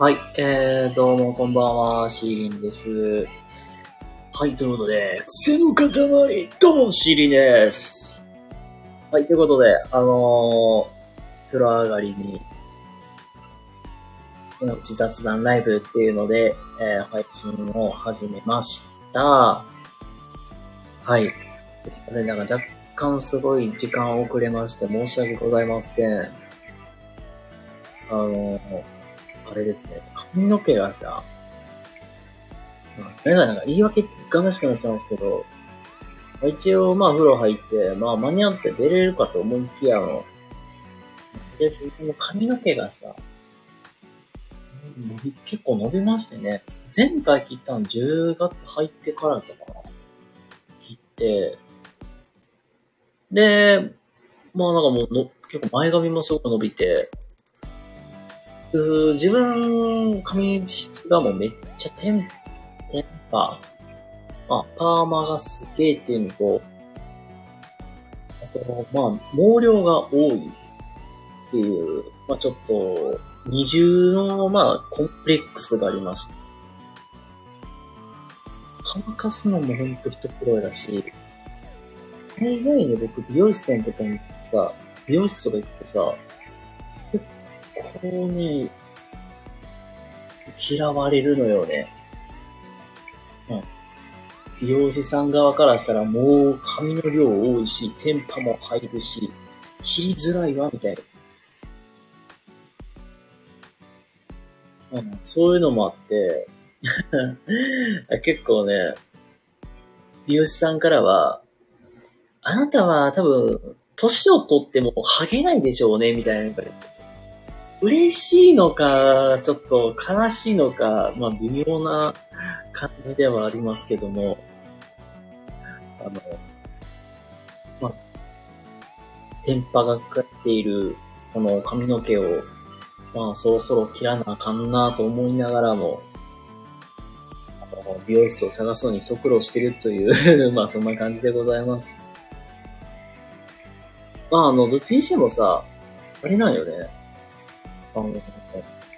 はい、えー、どうもこんばんは、シーリンです。はい、ということで、癖の塊、どうも、シーリンです。はい、ということで、あのー、風呂上がりに、命雑談ライブっていうので、えー、配信を始めました。はい。すいません、なんか若干すごい時間遅れまして申し訳ございません。あのー、あれですね、髪の毛がさ、なんかなんか言い訳がましくなっちゃうんですけど、一応まあ風呂入って、まあ間に合って出れるかと思いきやの、で、その髪の毛がさ、結構伸びましてね、前回切ったの10月入ってからとかな、切って、で、まあなんかもうの結構前髪もすごく伸びて、自分、髪質がもうめっちゃテン、テンパ、まあ、パーマがすげえっていうのと、あと、まあ、毛量が多いっていう、まあちょっと、二重の、まあ、コンプレックスがありまして。乾かすのもほんと一苦労だし、大概ね、僕、美容師さんとかに行ってさ、美容室とか行ってさ、こうね、嫌われるのよね。うん。美容師さん側からしたらもう髪の量多いし、テンパも入るし、切りづらいわ、みたいな。うん、そういうのもあって、結構ね、美容師さんからは、あなたは多分、年を取ってもハゲないでしょうね、みたいな言われて。嬉しいのか、ちょっと悲しいのか、まあ微妙な感じではありますけども、あの、まあ、天パがかかっているこの髪の毛を、まあそろそろ切らなあかんなと思いながらも、美容室を探すのに一苦労してるという、まあそんな感じでございます。まああの、どっちにしてもさ、あれなんよね。あの、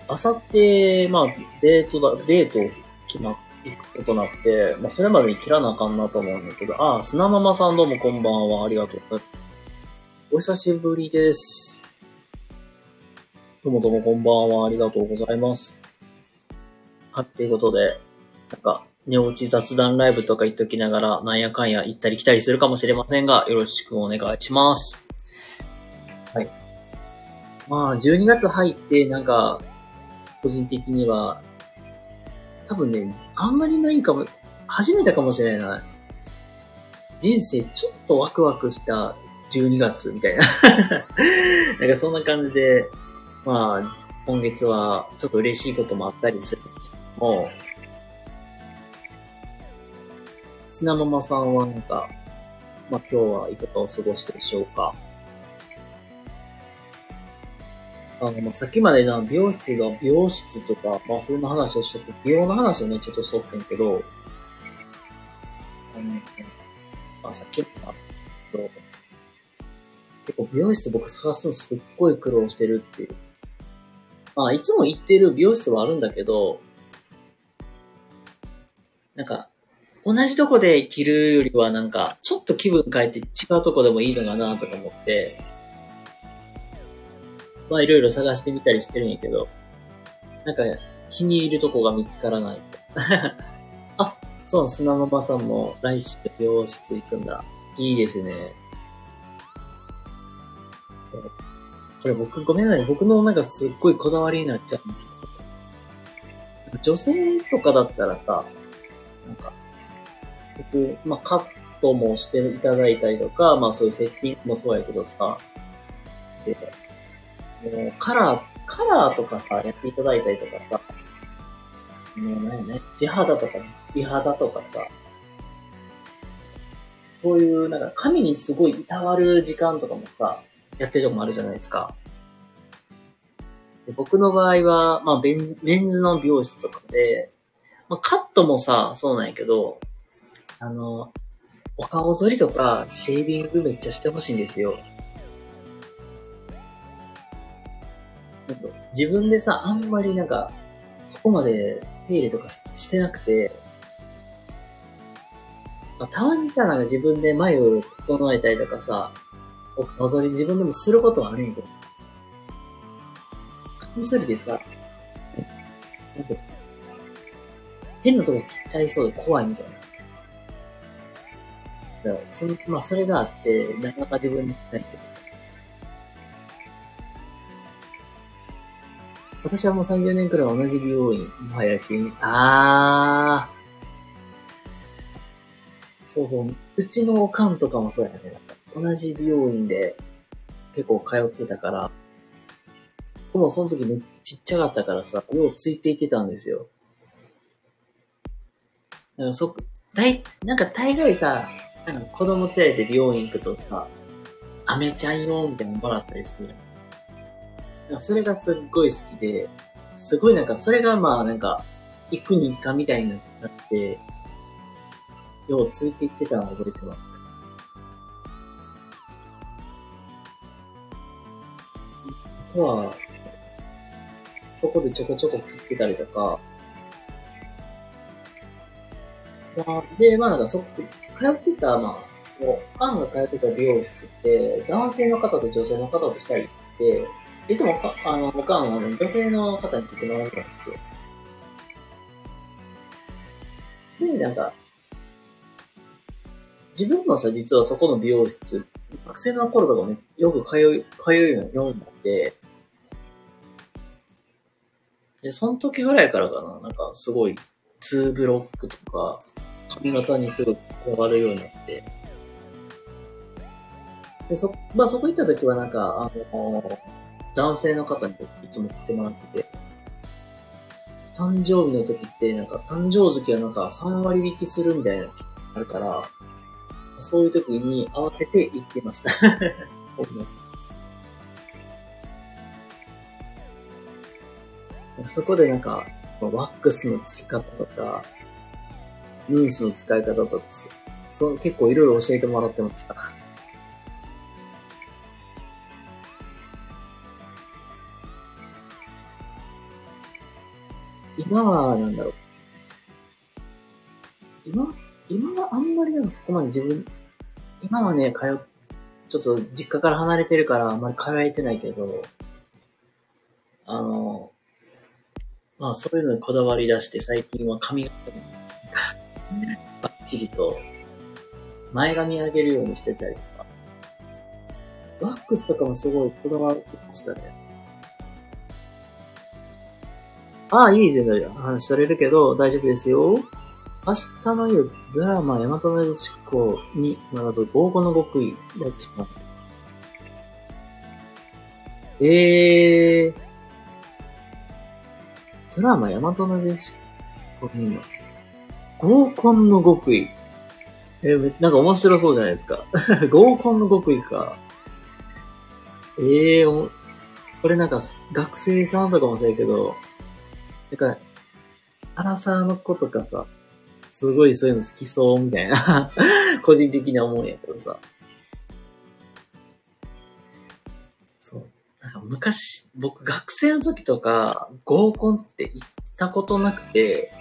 あさって、まあ、デートだ、デート決まって、行くことなって、まあ、それまでに切らなあかんなと思うんだけど、ああ、砂ママさんどうもこんばんは、ありがとう。お久しぶりです。どうもどうもこんばんは、ありがとうございます。はい、ということで、なんか、寝落ち雑談ライブとか言っときながら、なんやかんや行ったり来たりするかもしれませんが、よろしくお願いします。まあ、12月入って、なんか、個人的には、多分ね、あんまりないかも、初めてかもしれない。人生ちょっとワクワクした12月みたいな。なんかそんな感じで、まあ、今月はちょっと嬉しいこともあったりするんですけども、砂ママさんはなんか、まあ今日はいかがお過ごしでしょうか？あの、ま、さっきまでな、美容室が、美容室とか、まあ、そんな話をしとって、美容の話をね、ちょっとしとってんけど、あの、まあ、さっきもさ、結構美容室僕探すのすっごい苦労してるっていう。まあ、いつも行ってる美容室はあるんだけど、なんか、同じとこで着るよりはなんか、ちょっと気分変えて違うとこでもいいのかなとか思って、まあいろいろ探してみたりしてるんやけど、なんか気に入るとこが見つからない。あ、そう、砂ママさんも来週美容室行くんだ。いいですね。そうこれ僕、ごめんなさい。僕のなんかすっごいこだわりになっちゃうんですけど、女性とかだったらさ、なんか、普通、まあカットもしていただいたりとか、まあそういうセッティングもそうやけどさ、で、もうカラー、カラーとかさ、やっていただいたりとかさ、もうね、地肌とか、美肌とかさ、そういう、なんか髪にすごいいたわる時間とかもさ、やってるとこもあるじゃないですか。で僕の場合は、まあベンズ、メンズの美容室とかで、まあカットもさ、そうなんやけど、あの、お顔剃りとか、シェービングめっちゃしてほしいんですよ。なんか自分でさ、あんまりなんか、そこまで手入れとかしてなくて、まあ、たまにさ、なんか自分で眉を整えたりとかさ、望み自分でもすることはあるんやけどさ、カミソリでさ、なんか、変なとこ切っちゃいそうで怖いみたいな。だからそのまあ、それがあって、なかなか自分でないけど私はもう30年くらい同じ美容院、もはやし、あー、そうそう、うちのおかんとかもそうやね。同じ美容院で結構通ってたから、僕もその時めっちっちゃかったからさ、ようついていってたんですよ。なんかそ、だい、なんか大概さ、なんか子供連れて美容院行くとさ、アメちゃんよみたいなのもらったりする。それがすっごい好きで、すごいなんかそれがまあなんか、行くに行かみたいになって、ようついていってたのを覚えてます。あとは、そこでちょこちょこ切ってたりとか、まあ、で、まあなんかそこ、通ってた、まあ、もう、アンが通ってた美容室って、男性の方と女性の方と二人って、いつもか、あの、おかんは、ね、女性の方に来てもらってたんですよ。で、なんか、自分もさ、実はそこの美容室、学生の頃とかね、よく通い、通うようになって、で、その時ぐらいからかな、なんかすごい、2ブロックとか、髪型にすごいこだわるようになって、で、そ、まあそこ行った時はなんか、あの、男性の方にいつも来てもらってて、誕生日の時ってなんか誕生月はなんか3割引きするみたいなあるから、そういう時に合わせて行ってました。そこでなんか、ワックスの付き方とか、ムースの使い方とか、そう結構いろいろ教えてもらってました。今は、なんだろう。今、今はあんまりなんかそこまで自分、今はね、通、ちょっと実家から離れてるからあんまり通えてないけど、あの、まあそういうのにこだわり出して最近は髪型にバッチリと前髪上げるようにしてたりとか、ワックスとかもすごいこだわってましたね。ああ、いい全然話されるけど大丈夫ですよ。明日の夜、ドラマ、大和なでしこに学ぶ合語の極意が一番。えー、ドラマ、大和なでしこに合コンの極意。えー、なんか面白そうじゃないですか。合コンの極意か。ええー、これなんか学生さんとかもそうやけど、なんか、アラサーの子とかさ、すごいそういうの好きそうみたいな 個人的には思うんやけどさ。そう。なんか昔、僕学生の時とか合コンって行ったことなくて、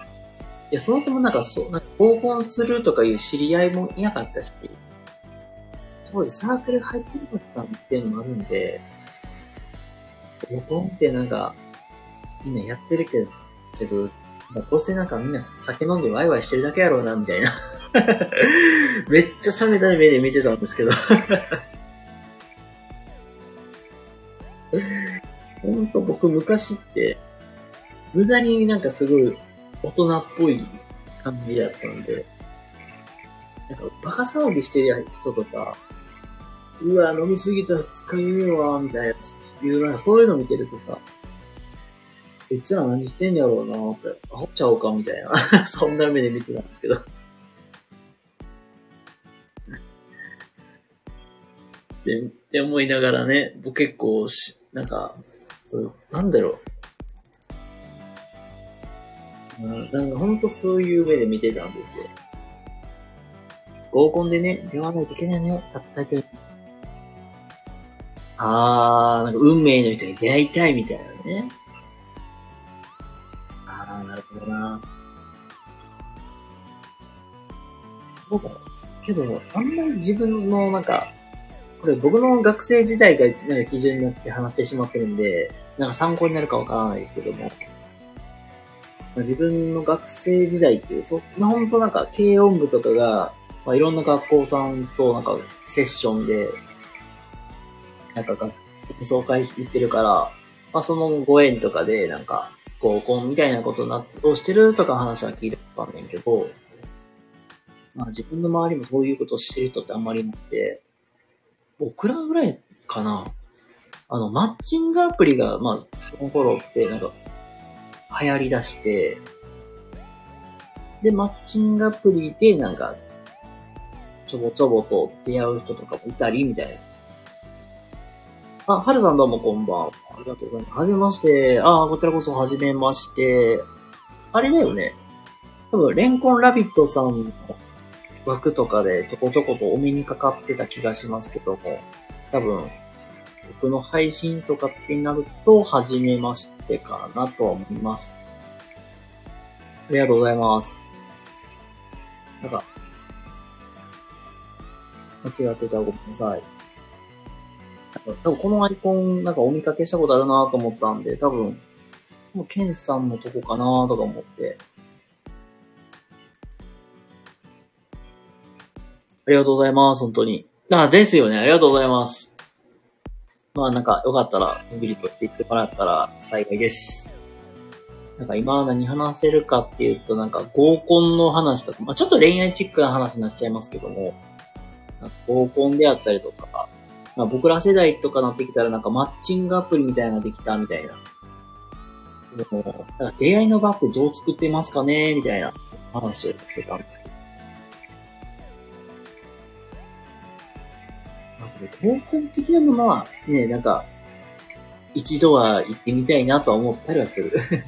いや、そもそもなんかそう、なんか合コンするとかいう知り合いもいなかったし、当時サークル入ってなかったっていうのもあるんで、合コンってなんか、みんなやってるけど、けど、もうこうしてなんかみんな酒飲んでワイワイしてるだけやろうな、みたいな。めっちゃ冷めた目で見てたんですけど。ほんと僕昔って、無駄になんかすごい大人っぽい感じやったんで、なんかバカ騒ぎしてる人とか、うわ、飲みすぎたら使えねえわ、みたいなやつ、いう、なんかそういうの見てるとさ、いつら何してんやろうなって、アホちゃおうか、みたいな そんな目で見てたんですけど で、って思いながらね、僕結構し、なんか、そう、なんだろう。うん、なんかほんとそういう目で見てたんですよ。合コンでね、出会わないといけないのよ。たった一人。あー、なんか運命の人に出会いたいみたいなね。ああ、なるほどな。そうか。けど、あんまり自分の、なんか、これ僕の学生時代がなんか基準になって話してしまってるんで、なんか参考になるかわからないですけども、まあ自分の学生時代っていう、そまあ、本当なんか軽音部とかが、まあ、いろんな学校さんとなんかセッションで、なんか演奏会行ってるから、まあそのご縁とかでなんか合コンみたいなことなをしてるとか話は聞いたんねんけど、まあ自分の周りもそういうことをしてる人ってあんまりいなくて、僕らぐらいかな。あの、マッチングアプリが、まあ、その頃ってなんか、流行り出して、で、マッチングアプリでなんか、ちょぼちょぼと出会う人とかもいたり、みたいな。あ、はるさんどうもこんばんは。ありがとうございます。はじめまして。あ、こちらこそはじめまして。あれだよね。多分、レンコンラビットさんの枠とかでちょこちょことお目にかかってた気がしますけども、多分、僕の配信とかってなると、はじめましてかなとは思います。ありがとうございます。なんか、間違ってたらごめんなさい。多分このアイコンなんかお見かけしたことあるなと思ったんで、多分、もうケンさんのとこかなとか思って。ありがとうございます、本当に。あ、ですよね。ありがとうございます。まあなんか、よかったら、のんびりとしていってもらったら幸いです。なんか今何話せるかっていうと、なんか合コンの話とか、まあちょっと恋愛チックな話になっちゃいますけども、合コンであったりとか、まあ、僕ら世代とかなってきたらなんかマッチングアプリみたいなのができたみたいな。その、なんか出会いのバッグどう作ってますかねみたいな話をしてたんですけど。合コン的なものはね、なんか、一度は行ってみたいなとは思ったりはする。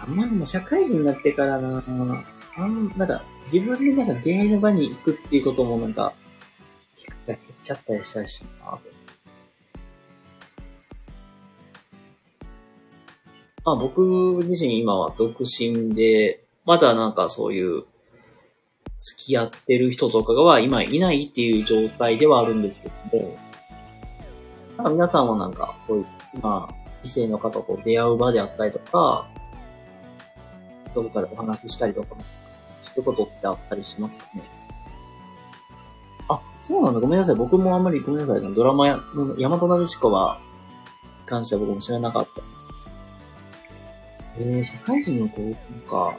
あんまりも社会人になってからなあん、なんか、自分でなんか出会いの場に行くっていうこともなんか、機会が減っちゃったりしたしな。まあ僕自身今は独身で、まだなんかそういう付き合ってる人とかは今いないっていう状態ではあるんですけども、なんか皆さんはなんかそういう、まあ、異性の方と出会う場であったりとか、どこかでお話ししたりとかそういうことってあったりしますかね？あ、そうなんだ。ごめんなさい。僕もあんまりごめんなさい。ドラマや、山マなでしこは、関しては僕も知らなかった。えー、社会人の子か。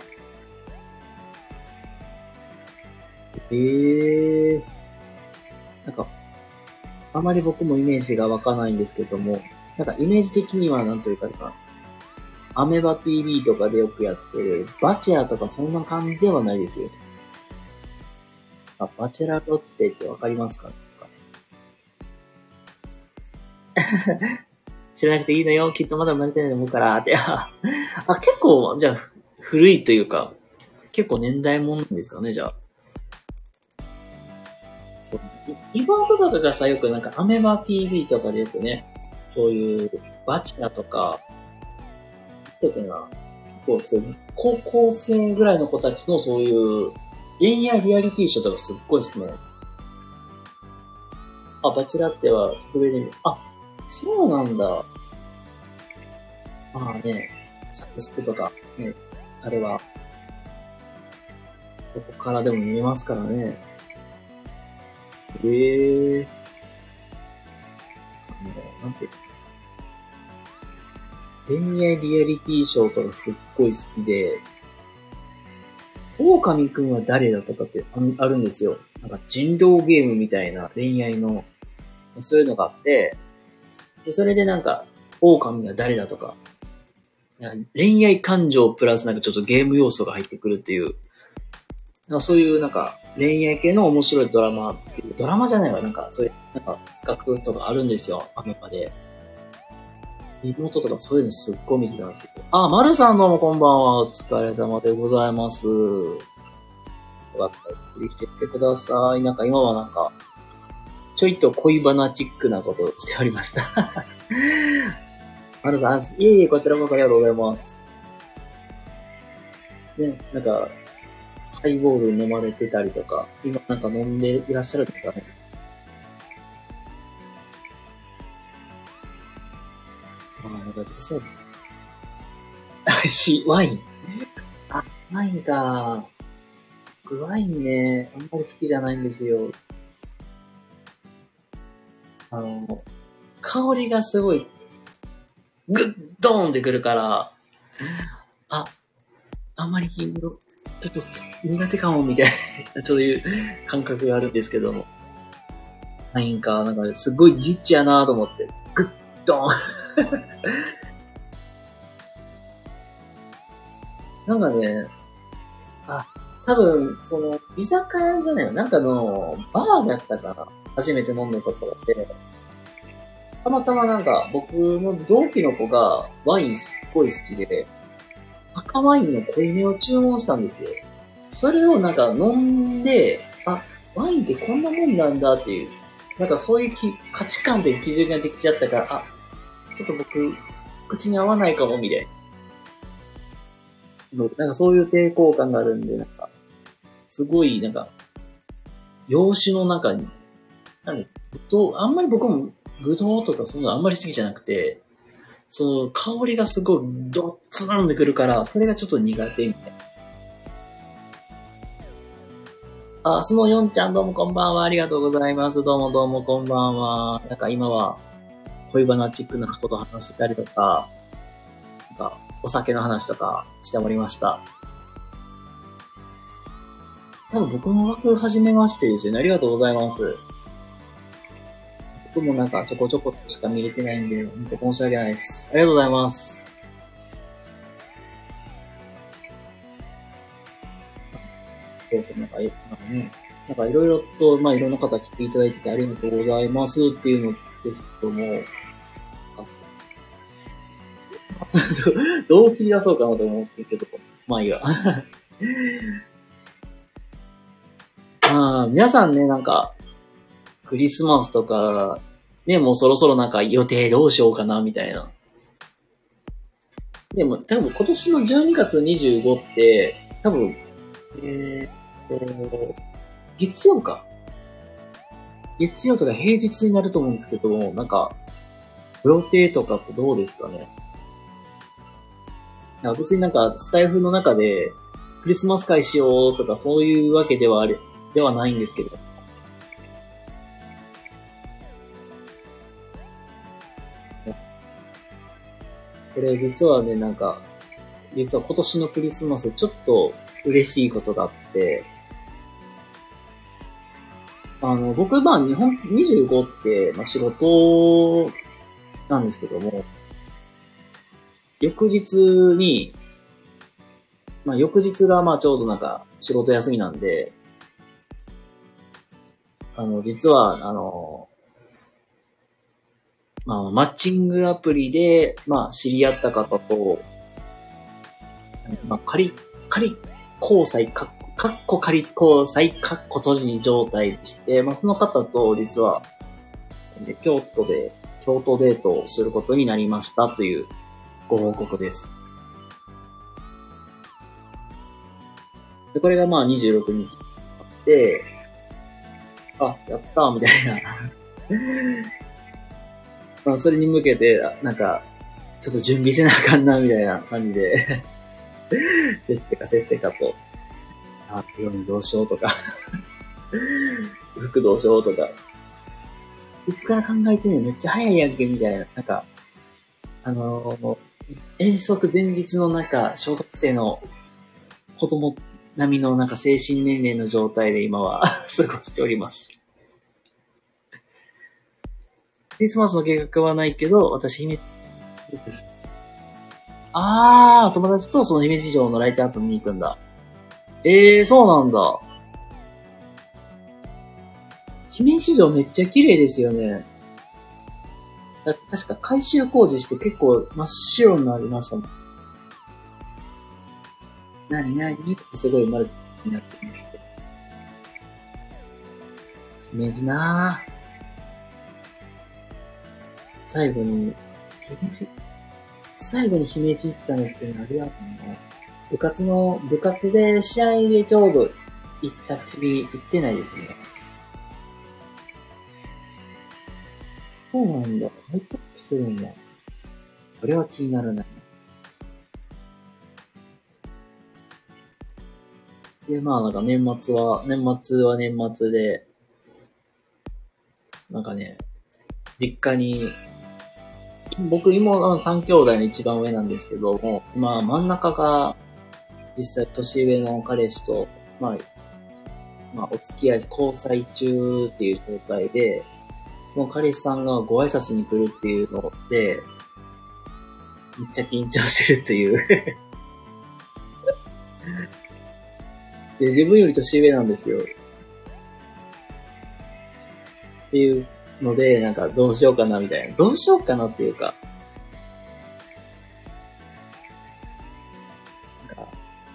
えー、なんか、あまり僕もイメージが湧かないんですけども、なんかイメージ的にはなんというか、アメバ TV とかでよくやってる、バチェラーとかそんな感じではないですよ。あ、バチェラロッテってわかりますか？知らなくていいのよ。きっとまだ生まれてないと思うから。って。あ、結構、じゃあ、古いというか、結構年代もんですかね、じゃあ。そう。イバートとかがさ、よくなんか、アメバ TV とかでよくね、そういう、バチェラとか、だっな、結構高校生ぐらいの子たちのそういう恋愛リアリティショーとかすっごい好きね。あ、バチラッテは特別に、あ、そうなんだ。まあね、サブスクとか、ね、あれは、どこからでも見えますからね。ええー。なんていう恋愛リアリティショーとかすっごい好きで、狼くんは誰だとかってあるんですよ。なんか人狼ゲームみたいな恋愛の、そういうのがあって、でそれでなんか、狼が誰だとか、恋愛感情プラスなんかちょっとゲーム要素が入ってくるっていう、なんかそういうなんか恋愛系の面白いドラマドラマじゃないわ、なんかそういう、なんか楽とかあるんですよ、アメパで。妹とかそういうのすっごい見てたんですよ。あ、まるさんどうもこんばんは。お疲れ様でございます。よかったらゆっくりしてってください。なんか今はなんか、ちょいと恋バナチックなことをしておりました。ありがとうございます。いえいえ、こちらこそありがとうございます。ね、なんか、ハイボール飲まれてたりとか、今なんか飲んでいらっしゃるんですかね。ああ、なんか実際、美味し。ワイン？あ、ワインか。僕ワインね、あんまり好きじゃないんですよ。あの、香りがすごい、グッドーンってくるから、あ、あんまりちょっと苦手かもみたいな、そういう感覚があるんですけども。ワインか、なんかすごいリッチやなと思って、グッドーン なんかね、あ、多分、その、居酒屋じゃないよ。なんかの、バーがやったから、初めて飲んだところで、たまたまなんか、僕の同期の子がワインすっごい好きで、赤ワインの濃いめを注文したんですよ。それをなんか飲んで、あ、ワインってこんなもんなんだっていう、なんかそういうき価値観で基準ができちゃったから、あ、ちょっと僕、口に合わないかも、みたいな。なんかそういう抵抗感があるんで、なんか、すごい、なんか、洋酒の中に、なんか、ぶどう、あんまり僕も、ぶどうとかそんなあんまり好きじゃなくて、その香りがすごいドッツンでくるから、それがちょっと苦手みたいな。あ、スノヨンちゃんどうもこんばんは。ありがとうございます。どうもどうもこんばんは。なんか今は、恋バナチックなこと話したりとか、なんか、お酒の話とかしておりました。多分僕も枠始めましてですね。ありがとうございます。僕もなんかちょこちょことしか見れてないんで、本当申し訳ないです。ありがとうございます。そうそう、なんか、えなんかね、なんかいろいろと、まあいろんな方来ていただいててありがとうございますっていうのですけ ども、あ、そう。どう切り出そうかなと思ってるけど、まあいいわ。あ あ、皆さんね、なんか、クリスマスとか、ね、もうそろそろなんか予定どうしようかな、みたいな。でも、多分今年の12月25って、多分、えーっと、月曜か。月曜とか平日になると思うんですけども、なんか、予定とかってどうですかね？なんか別になんか、スタイフの中で、クリスマス会しようとかそういうわけではあれ、ではないんですけど。これ実はね、なんか、実は今年のクリスマスちょっと嬉しいことがあって、あの、僕、まあ、日本、25って、まあ、仕事なんですけども、翌日に、まあ、翌日が、まあ、ちょうどなんか、仕事休みなんで、あの、実は、あの、まあ、マッチングアプリで、まあ、知り合った方と、まあ、仮、仮交際、かっかっこ仮交際、かっこ閉じ状態でして、まあ、その方と実は、京都で、京都デートをすることになりましたというご報告です。で、これがまあ26日あって、あ、やったーみたいな。まあ、それに向けて、なんか、ちょっと準備せなあかんな、みたいな感じで、せっせかせっせかと、あ、色味どうしようとか、服どうしようとか、いつから考えてんねめっちゃ早いやんけ、みたいな、なんか、あのー、遠足前日のなんか、小学生の子供並みのなんか精神年齢の状態で今は 過ごしております。クリスマスの計画はないけど、私、姫、あー、友達とその姫路城のライトアップ見に行くんだ。えー、そうなんだ。姫路城めっちゃ綺麗ですよね。だ確か改修工事して結構真っ白になりましたもん。なになにとかすごい丸になってきました。姫路なぁ。最後に、姫路最後に姫路行ったのって何やったの部活の、部活で試合でちょうど行ったきり行ってないですね。そうなんだ。ハイトップするんだ。それは気になるな。で、まあなんか年末は、年末は年末で、なんかね、実家に、僕妹3兄弟の一番上なんですけども、まあ真ん中が実際年上の彼氏と、まあ、まあお付き合い、交際中っていう状態で、その彼氏さんがご挨拶に来るっていうので、めっちゃ緊張してるという で、自分より年上なんですよ。っていうので、なんかどうしようかなみたいな。どうしようかなっていうか、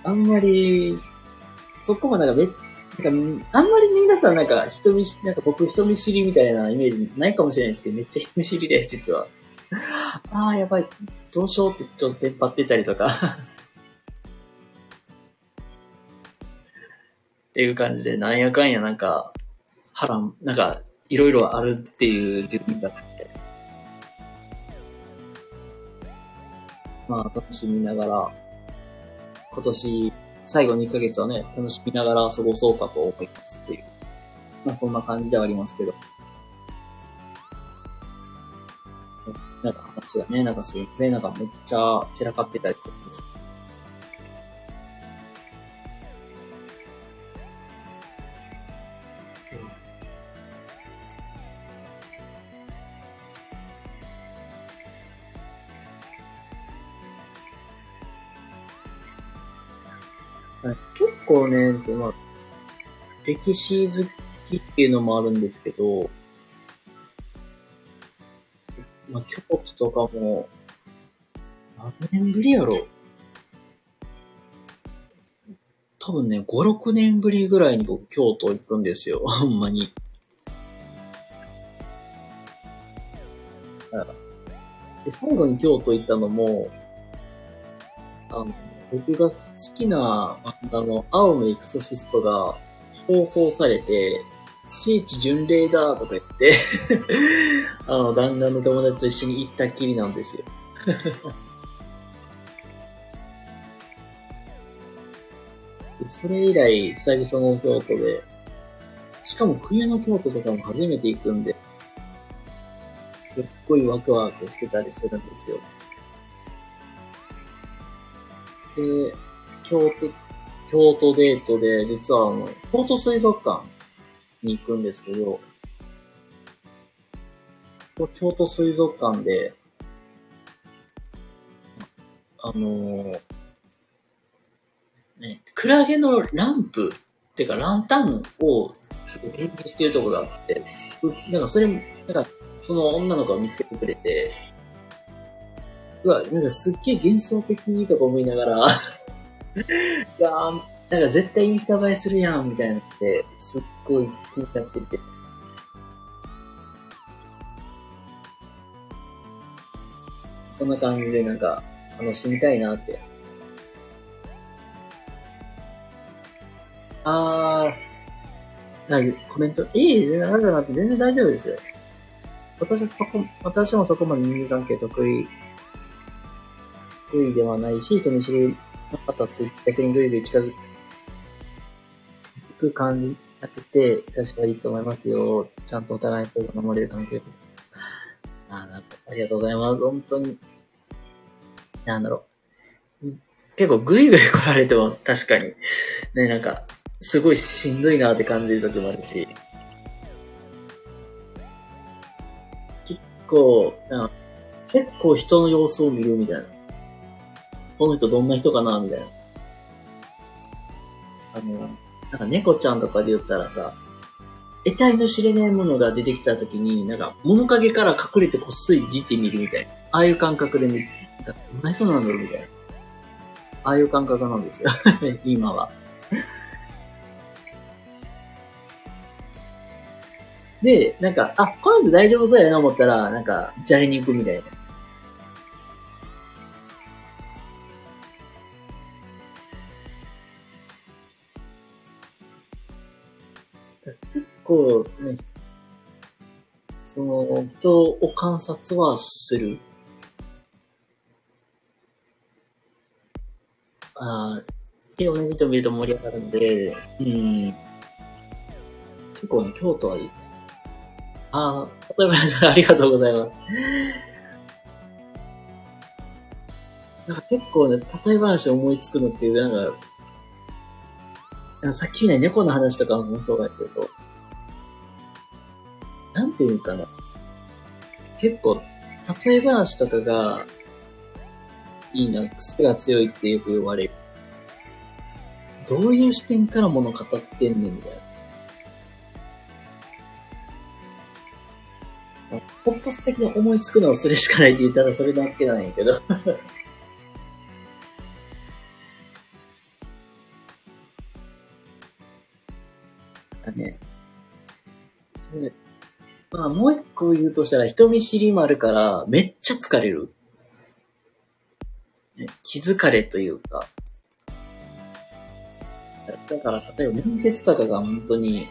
あんまり、そこもなんかめ、なんか、あんまり皆さんなんか人見知りなんか僕人見知りみたいなイメージないかもしれないですけど、めっちゃ人見知りで、実は。ああ、やばい、どうしようってちょっとテンパってたりとか。っていう感じで、なんやかんやなんか、波乱、なんか、いろいろあるっていう準備があって、まあ、楽しみながら、今年、最後2ヶ月はね、楽しみながら過ごそうかと思いますっていう。まあ、そんな感じではありますけど。なんか話がね、なんかすいません、なんかめっちゃ散らかってたりするんですよ構ね、その、歴史好きっていうのもあるんですけど、まあ、京都とかも、何年ぶりやろ多分ね、5、6年ぶりぐらいに僕京都行くんですよ。ほんまに。で、最後に京都行ったのも、あの、僕が好きな漫画の青のエクソシストが放送されて、聖地巡礼だとか言って あの、弾丸の友達と一緒に行ったっきりなんですよ それ以来、久々の京都で、しかも冬の京都とかも初めて行くんで、すっごいワクワクしてたりするんですよ。で、京都、京都デートで、実はあの、京都水族館に行くんですけど、京都水族館で、あのー、ね、クラゲのランプ、っていうかランタンをすごい展示してるところがあって、なんかそれ、なんかその女の子が見つけてくれて、うわ、なんかすっげえ幻想的とか思いながら いやなんか絶対インスタ映えするやん、みたいなって、すっごい気になってて。そんな感じでなんか楽しみたいなって。あー、なんかコメント、いい、なんだなって全然大丈夫です。私はそこ、私もそこまで人間関係得意得意ではないし、人見知りの方って逆にぐいぐい近づく感じになってて、確かいいと思いますよ。ちゃんとお互いのこと守れる関係で。あなんか、ありがとうございます。本当に。なんだろう。結構ぐいぐい来られても確かに、ね、なんか、すごいしんどいなって感じる時もあるし。結構、結構人の様子を見るみたいな。この人どんな人かなみたいな。あの、なんか猫ちゃんとかで言ったらさ、得体の知れないものが出てきた時に、なんか物陰から隠れてこっそりじってみるみたいな。ああいう感覚で見る。どんな人なんだろうみたいな。ああいう感覚なんですよ。今は。で、なんか、あ、この人大丈夫そうやな思ったら、なんか、じゃれに行くみたいな。構、ね、その、人を観察はする。ああ、で、同じ人見ると盛り上がるんで、うん。結構ね、京都はいいです。ああ、例えば、ありがとうございます。なんか結構ね、例え話思いつくのっていう、なんか、さっきみたいに猫の話とかもそうだけど、なんていうかな。結構、例え話とかが、いいな、癖が強いってよく言われる。どういう視点から物語ってんねん、みたいな。突発的に思いつくのはそれしかないって言ったらそれだけなんやけどだね。まあ、もう一個言うとしたら、人見知りもあるから、めっちゃ疲れる。ね、気づかれというか。だから、例えば面接とかが本当に、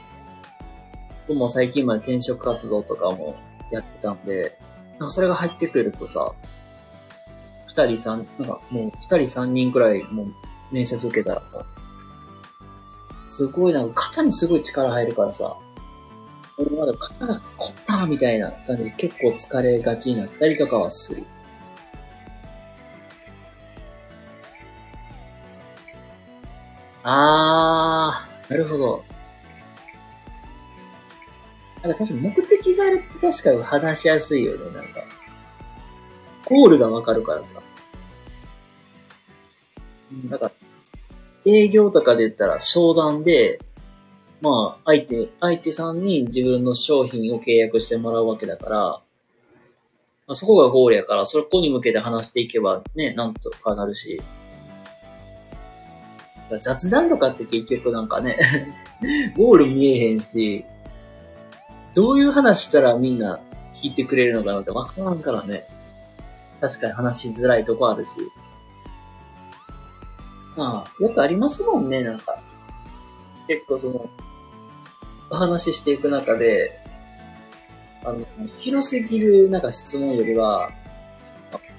僕も最近まで転職活動とかもやってたんで、なんかそれが入ってくるとさ、二人三、なんかもう二人三人くらいもう面接受けたらすごいなんか肩にすごい力入るからさ、俺まだ肩が凝ったみたいな感じで結構疲れがちになったりとかはする。あー、なるほど。なんか確かに目的があるって確かに話しやすいよね、なんか。ゴールがわかるからさ。だか、営業とかで言ったら商談で、まあ、相手、相手さんに自分の商品を契約してもらうわけだから、まあ、そこがゴールやから、そこに向けて話していけばね、なんとかなるし。雑談とかって結局なんかね ゴール見えへんし、どういう話したらみんな聞いてくれるのかなってわからんからね。確かに話しづらいとこあるし。まあ、よくありますもんね、なんか。結構その、お話ししていく中で、あの、広すぎるなんか質問よりは、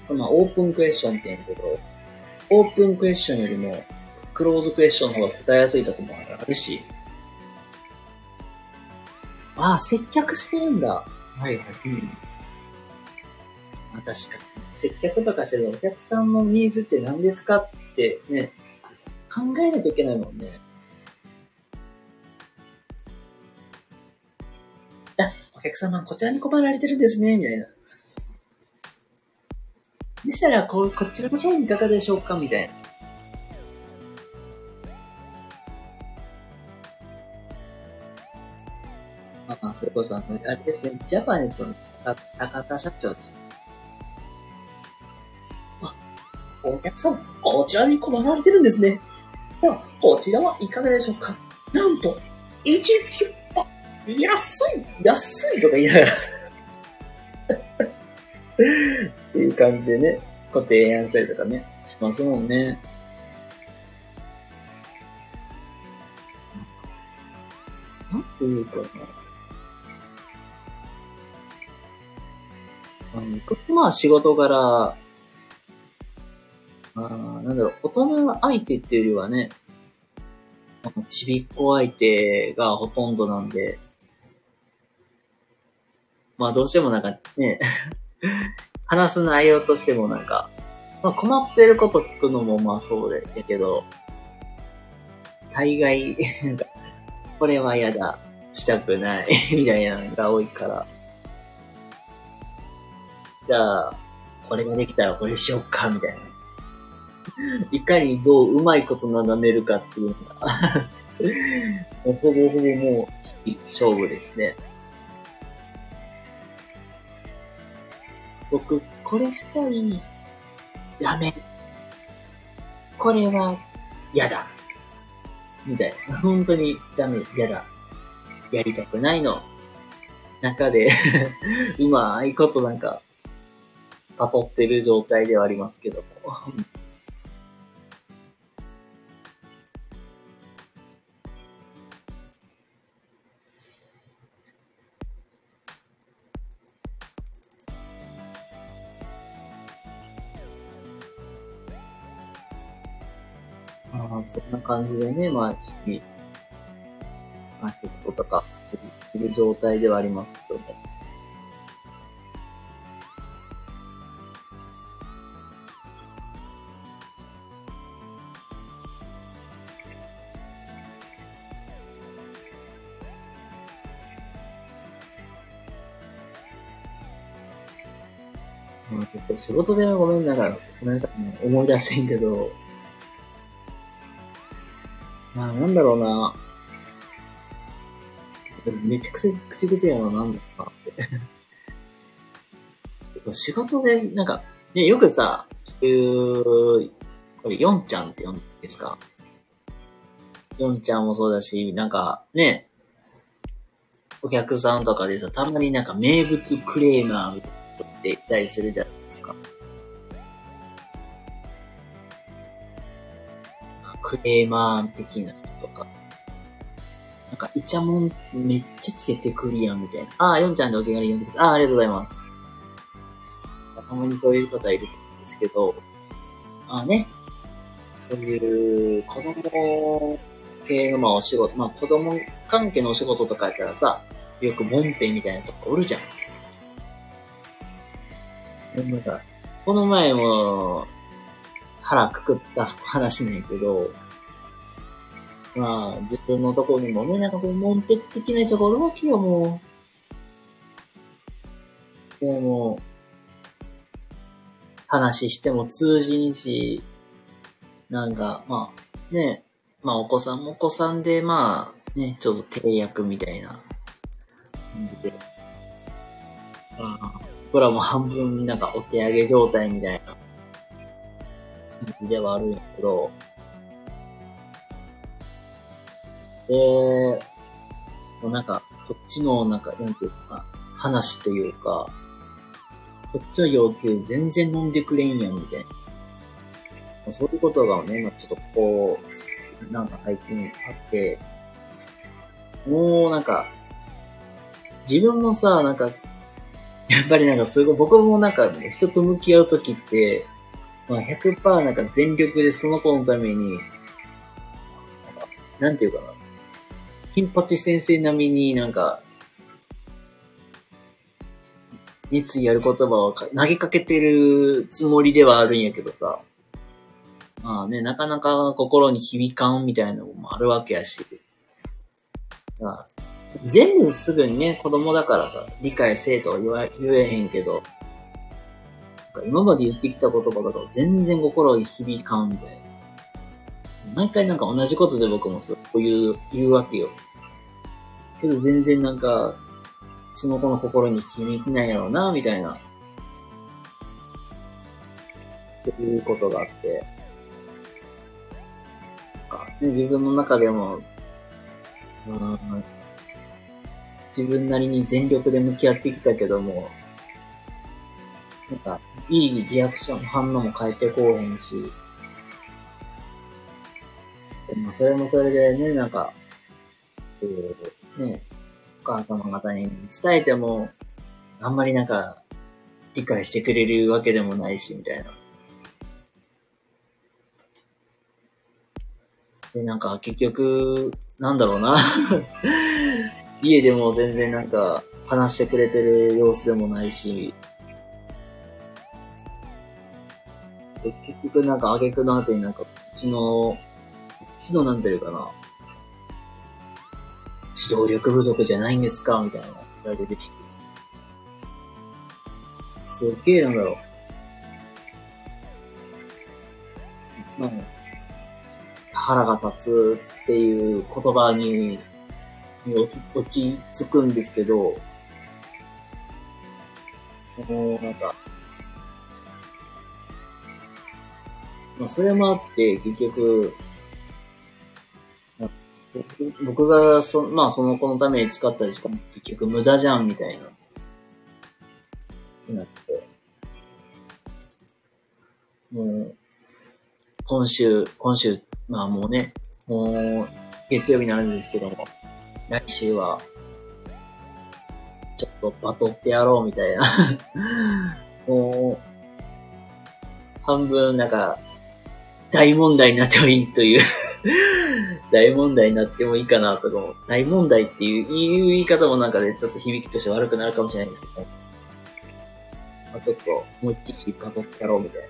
まあ、オープンクエスチョンって言うんだけど、オープンクエスチョンよりも、クローズクエスチョンの方が答えやすいとこもあるし、ああ、接客してるんだ。はいはい。うん。まあ、確かに。接客とかしてるお客さんのニーズって何ですかってね、考えなきゃいけないもんね。客様こちらに困られてるんですね、みたいな。でしたら、こ、こちらの商品いかがでしょうかみたいな。まあ、それこそ、あの、あれですね、ジャパネットの高田社長です。あ、お客様、こちらに困られてるんですね。では、こちらはいかがでしょうかなんと、1キュッ安い安いとか言いながら っていう感じでね、こう提案したりとかね、しますもんね。なんていうかな。あの、まあ仕事柄、あなんだろう、大人相手っていうよりはね、ちびっこ相手がほとんどなんで、まあどうしてもなんかね 話す内容としてもなんか、まあ困ってること聞くのもまあそうだけど、大概、なんか、これは嫌だ、したくない みたいなのが多いから、じゃあ、これができたらこれしよっか、みたいな。いかにどううまいこと斜めるかっていうのが ほぼほぼもう勝負ですね。僕、これしたい。ダメ。これはやだ。みたいな。本当にダメ、やだ。やりたくないの。中でうまいことなんか、パトってる状態ではありますけどもまあ、そんな感じでね、まあ、日々、まあ、仕事とかしてる状態ではありますけども。まあ、ちょっと仕事でごめんながら、ごめんなさい、ね、思い出してんけど、なんだろうな。めちゃくちゃ口癖やな、なんだろうなって。仕事で、なんか、ね、よくさ、そういう、これ、ヨンちゃんって呼んでですか？ヨンちゃんもそうだし、なんか、ね、お客さんとかでさ、たまになんか名物クレーマーみたいな人っていたりするじゃないですか。クレーマー的な人とか。なんか、イチャモンめっちゃつけてくるやん、みたいな。ああ、ヨンちゃんでお気軽に呼んでください。ああ、ありがとうございます。たまにそういう方いるんですけど、まあね、そういう子供系のまあお仕事、まあ子供関係のお仕事とかやったらさ、よくモンペみたいなとこおるじゃん。なんか、この前も、腹くくった話なんやけど、まあ、自分のところにもね、なんかそういう門的的な人がおるわけよ、もう。でも、話しても通じんし、なんか、まあ、ね、まあお子さんもお子さんで、まあ、ね、ちょっと契約みたいな感じで。まあ、僕らも半分なんかお手上げ状態みたいなではあるんやけど、で、もうなんか、こっちのなんか、なんていうか、話というか、こっちの要求全然飲んでくれんやん、みたいな。そういうことがね、ちょっとこう、なんか最近あって、もうなんか、自分もさ、なんか、やっぱりなんかすごい、僕もなんかね、人と向き合うときって、まあ100%なんか全力でその子のために、なんていうかな。金八先生並みになんか、熱意やる言葉を投げかけてるつもりではあるんやけどさ。まあね、なかなか心に響かんみたいなのもあるわけやし。あ、全部すぐにね、子供だからさ、理解せえとは言わ言えへんけど、今まで言ってきた言葉だから全然心に響かんで。毎回なんか同じことで僕もそういう言うわけよ。けど全然なんか、その子の心に響きないやろうな、みたいな。っていうことがあって。ね、自分の中でも、うん、自分なりに全力で向き合ってきたけども、なんか、いいリアクション、反応も変えてこうへんし、でもそれもそれでね、なんか、えー、ね、お母様方に伝えても、あんまりなんか、理解してくれるわけでもないし、みたいな。で、なんか結局、なんだろうな。家でも全然なんか話してくれてる様子でもないし、結局なんか挙句の後になんか、うちの、指導なんていうかな、指導力不足じゃないんですか？みたいな言われてきて。すっげえなんだろう。まあ、腹が立つっていう言葉に落ち、落ち着くんですけど、もうなんか、まあそれもあって、結局、僕がそ、まあその子のために使ったりしかも結局無駄じゃんみたいな、なって、もう、今週、今週、まあもうね、もう、月曜日になるんですけども、来週は、ちょっとバトってやろうみたいな。もう、半分なんか、大問題になってもいいという。大問題になってもいいかなとかも、大問題っていう言い方もなんかね、ちょっと響きとして悪くなるかもしれないんですけど、まあ、ちょっと思いっきり引っ張ってやろうみたいな。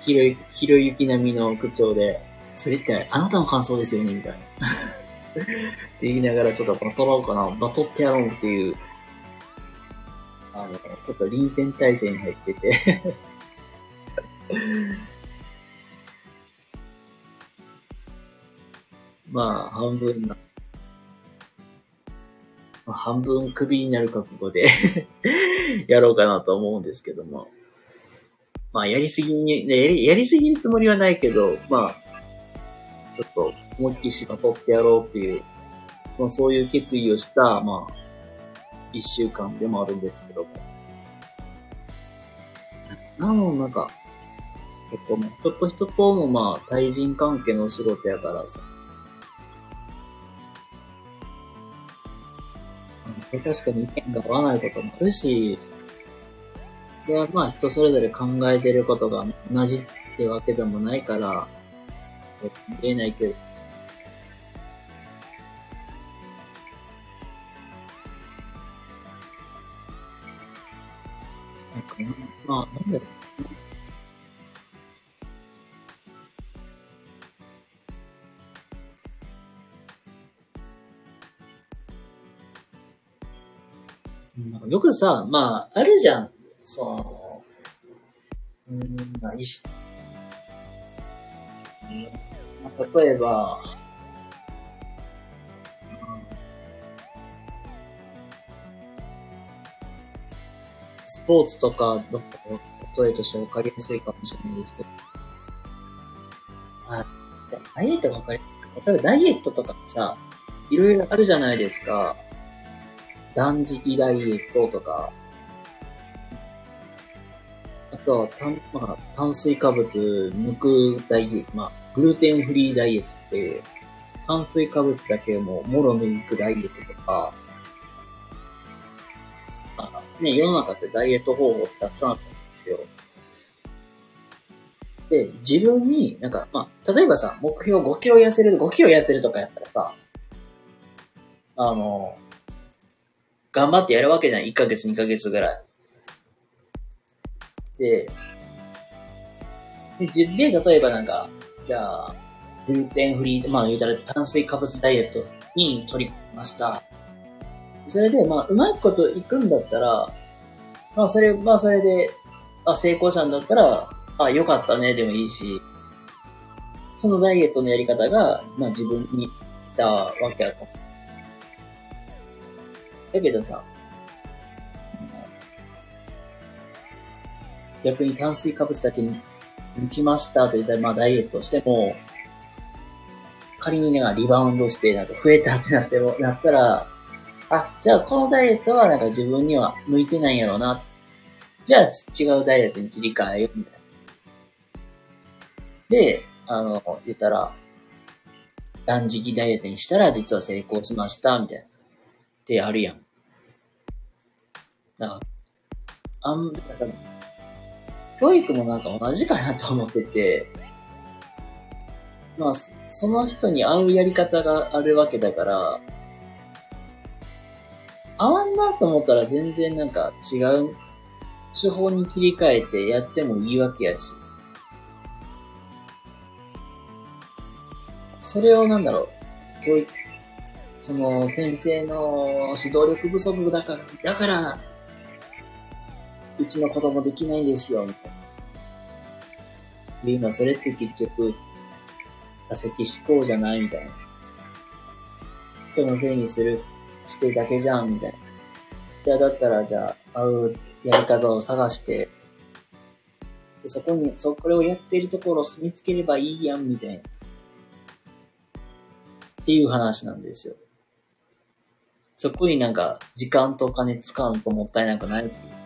ひろゆき、ひろゆき並みの口調で、それってあなたの感想ですよねみたいな。って言いながらちょっとバトろうかな、バトってやろうっていう、あの、ちょっと臨戦態勢に入ってて。まあ、半分な、半分クビになる覚悟で やろうかなと思うんですけども。まあ、やりすぎに、やり、やりすぎるつもりはないけど、まあ、ちょっと思いっきり芝取ってやろうっていう、まあ、そういう決意をした、まあ、一週間でもあるんですけども。なの、なんか、結構、人と人ともまあ、対人関係のお仕事やからさ、それ確かに意見が合わないこともあるし、それはまあ人それぞれ考えてることが同じってわけでもないから、言えないけど。なんか、まあ、なんだろう。よくさ、まあ、あるじゃん。その、うん、まあ、いし、まあ、例えば、スポーツとか、ど例えとして分かりやすいかもしれないですけど。あ、ダイエット分かりやすい。例えばダイエットとかさ、いろいろあるじゃないですか。断食ダイエットとか、あとは、炭、まあ、炭水化物抜くダイエット、まあ、グルテンフリーダイエットって、炭水化物だけももろ抜くダイエットとか、まあ、ね、世の中ってダイエット方法たくさんあるんですよ。で、自分に、なんか、まあ、例えばさ、目標5キロ痩せる、5キロ痩せるとかやったらさ、あの、頑張ってやるわけじゃん。1ヶ月、2ヶ月ぐらい。で、で、自分で、例えばなんか、じゃあ、グルテンフリー、まあ言うたら炭水化物ダイエットに取り組みました。それで、まあ、うまいこといくんだったら、まあ、それ、まあ、それで、あ、成功したんだったら、あ、よかったね、でもいいし、そのダイエットのやり方が、まあ、自分にいたわけやとだけどさ、逆に炭水化物だけ抜きましたと言ったら、まあダイエットしても、仮にね、リバウンドして、なんか増えたってなっても、なったら、あ、じゃあこのダイエットはなんか自分には向いてないんやろうな。じゃあ違うダイエットに切り替えよう、みたいな。で、あの、言ったら、断食ダイエットにしたら実は成功しました、みたいな。ってあるやん。なんか、あん、なんか、教育もなんか同じかなと思ってて、まあ、その人に合うやり方があるわけだから、合わんなと思ったら全然なんか違う手法に切り替えてやってもいいわけやし。それをなんだろう、教育、その先生の指導力不足だから、だから、うちの子供できないんですよ、みたいな。それって結局、多席思考じゃないみたいな。人のせいにする、してだけじゃん、みたいな。じゃあだったら、じゃあ、合うやり方を探して、でそこに、そ、これをやってるところを見つければいいやん、みたいな。っていう話なんですよ。そこになんか、時間とお金使うのともったいなくないっていう。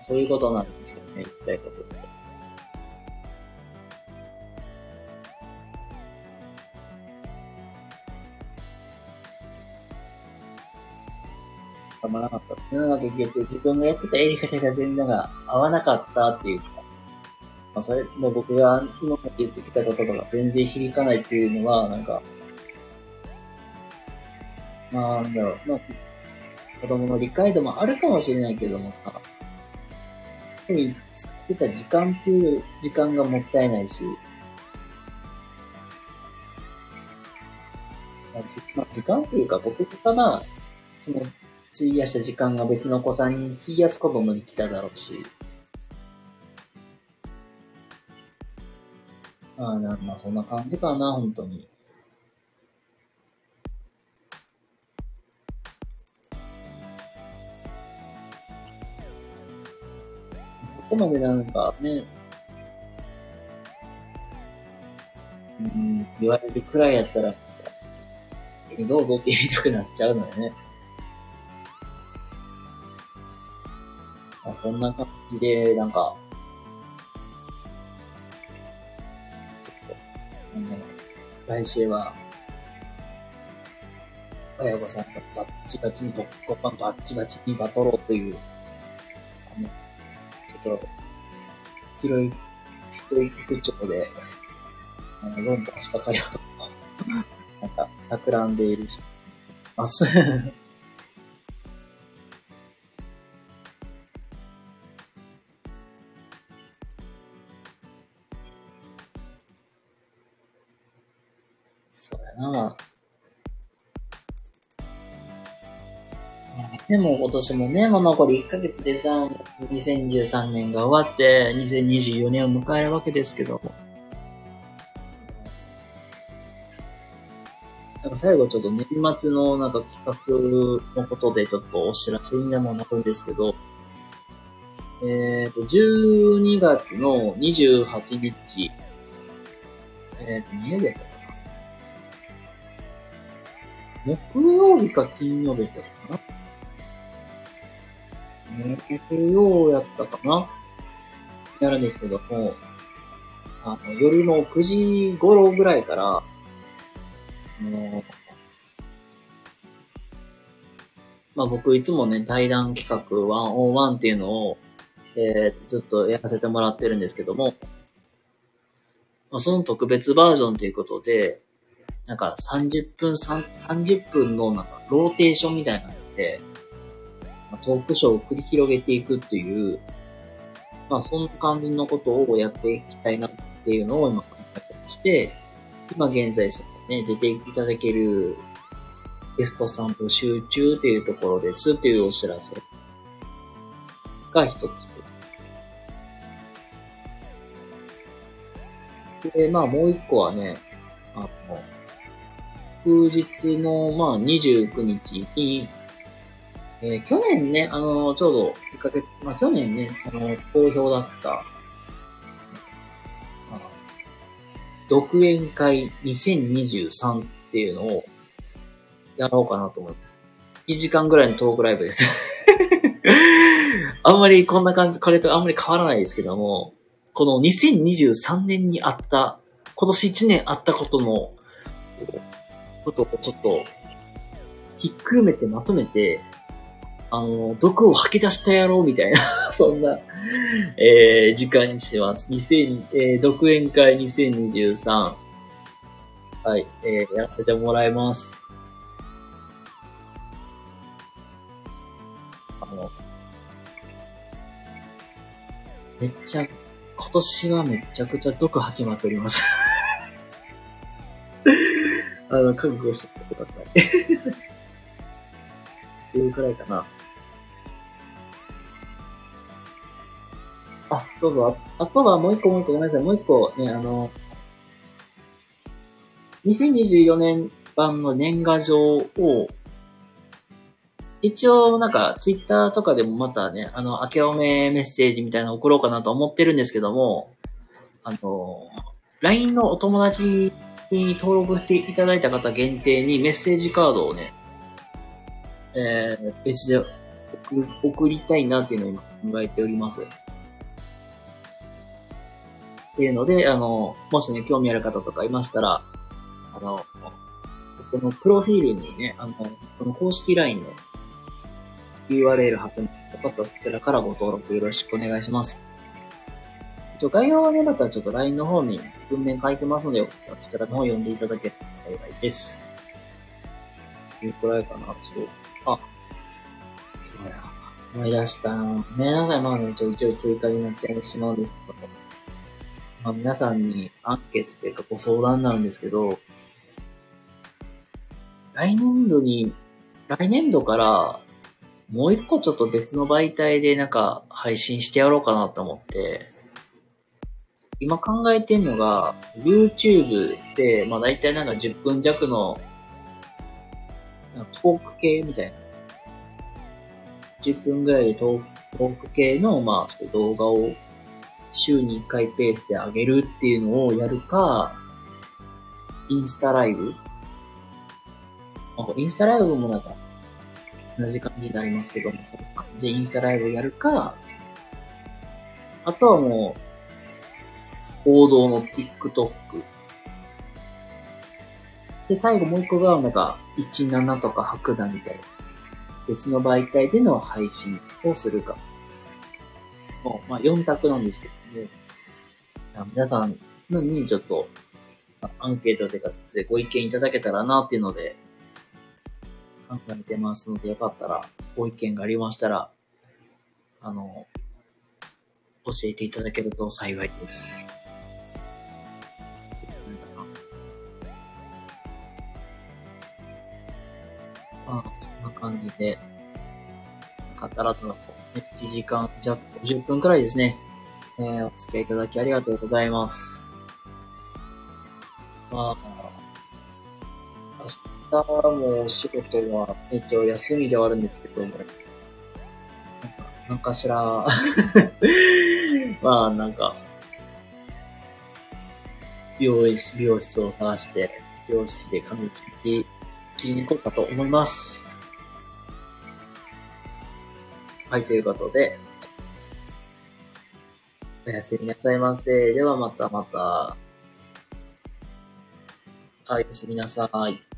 そういうことなんですよね、言いたいことって。たまらなかった。なんか結局自分がやってたやり方が全然が合わなかったっていうか、まあ、それ、もう僕が今まで言ってきたことが全然響かないっていうのは、なんか、まあ、なんだろう、まあ、子供の理解度もあるかもしれないけどもさ、に使ってた時間っていう時間がもったいないし、まあ、じまあ、時間っていうか僕かな、その、費やした時間が別のお子さんに費やすこともできただろうし、まあ、まあ、そんな感じかな、本当に。こまでなんかね、うん、言われるくらいやったら、どうぞって言いたくなっちゃうのよね。あ、そんな感じで、なんか、ちょっと来週は、親御さんとバッチバチに、バッチバチにバトろうという、あの、と、広い、広い口調で、あの、論破しかかりようと、なんか、企んでいるし、ます。なでも今年もね、もう残り1ヶ月でさ、2013年が終わって、2024年を迎えるわけですけど。なんか最後ちょっと年末のなんか企画のことでちょっとお知らせにでもなるんですけど、えっ、ー、と、12月の28日、えっ、ー、と、家で木曜日か金曜日だったかな？木曜やったかな。やるんですけども、あの、夜の9時頃ぐらいから、あの、まあ僕いつもね、対談企画101っていうのを、えー、ずっとやらせてもらってるんですけども、まあ、その特別バージョンということで、なんか30分、30分のなんかローテーションみたいなので、まあ、トークショーを繰り広げていくっていう、まあそんな感じのことをやっていきたいなっていうのを今考えてまして、今現在そのね、出ていただけるゲストさん募集中っていうところですっていうお知らせが一つ。で、まあもう一個はね、あの、翌日の、まあ、29日に、えー、去年ね、あの、ちょうど1ヶ月、まあ、去年ね、あの、好評だった、独演会2023っていうのをやろうかなと思います。1時間ぐらいのトークライブです あんまりこんな感じ、彼とあんまり変わらないですけども、この2023年にあった、今年1年あったことのことをちょっと、ひっくるめてまとめて、あの、毒を吐き出したやろうみたいな そんな、えー、時間にしてます。2000、えー、独演会2023。はい、えー、やらせてもらいます。あの、めっちゃ、今年はめちゃくちゃ毒吐きまくります あの、覚悟してください。っていうくらいかな。あ、どうぞ。あとはもう一個もう一個ごめんなさい。もう一個ね、あの、2024年版の年賀状を、一応なんかツイッターとかでもまたね、あの、明けおめメッセージみたいなの送ろうかなと思ってるんですけども、あの、LINE のお友達に登録していただいた方限定にメッセージカードをね、えー、別で送りたいなっていうのを今考えております。っていうので、あの、もしね、興味ある方とかいましたら、あの、このプロフィールにね、あの、この公式 LINE の URL 貼ってます。よかったらそちらからご登録よろしくお願いします。ちょ概要はね、またちょっと LINE の方に文面書いてますので、よかったらそちらの方読んでいただければ幸いです。いうくらいかな、そう。あ、そうや。思い出した。ごめんなさい、まあ、ねちょいちょい追加になっちゃいしまうんですけど、まあ、皆さんにアンケートというかご相談になるんですけど、来年度に、来年度から、もう一個ちょっと別の媒体でなんか配信してやろうかなと思って、今考えてんのが、YouTube で、まあ大体なんか10分弱の、トーク系みたいな。10分ぐらいでトークトーク系の、まあ、動画を週に1回ペースで上げるっていうのをやるか、インスタライブ？なんかインスタライブもなんか、同じ感じになりますけども、その感じでインスタライブやるか、あとはもう、王道の TikTok。で、最後もう一個が、なんか、17とか白だみたいな。別の媒体での配信をするか。もうまあ、4択なんですけども、あ皆さんのにちょっと、アンケートででご意見いただけたらなっていうので、考えてますので、よかったら、ご意見がありましたら、あの、教えていただけると幸いです。まあ、そんな感じで、よかったらと、ね、1時間弱、50分くらいですね。えー、お付き合いいただきありがとうございます。まあ、明日もお仕事は一応休みではあるんですけども、なんか、なんかしら、まあなんか、美容室、美容室を探して、美容室で髪切り、切りに行こうかと思います。はい、ということで、おやすみなさいませ。ではまたまた。はい、おやすみなさい。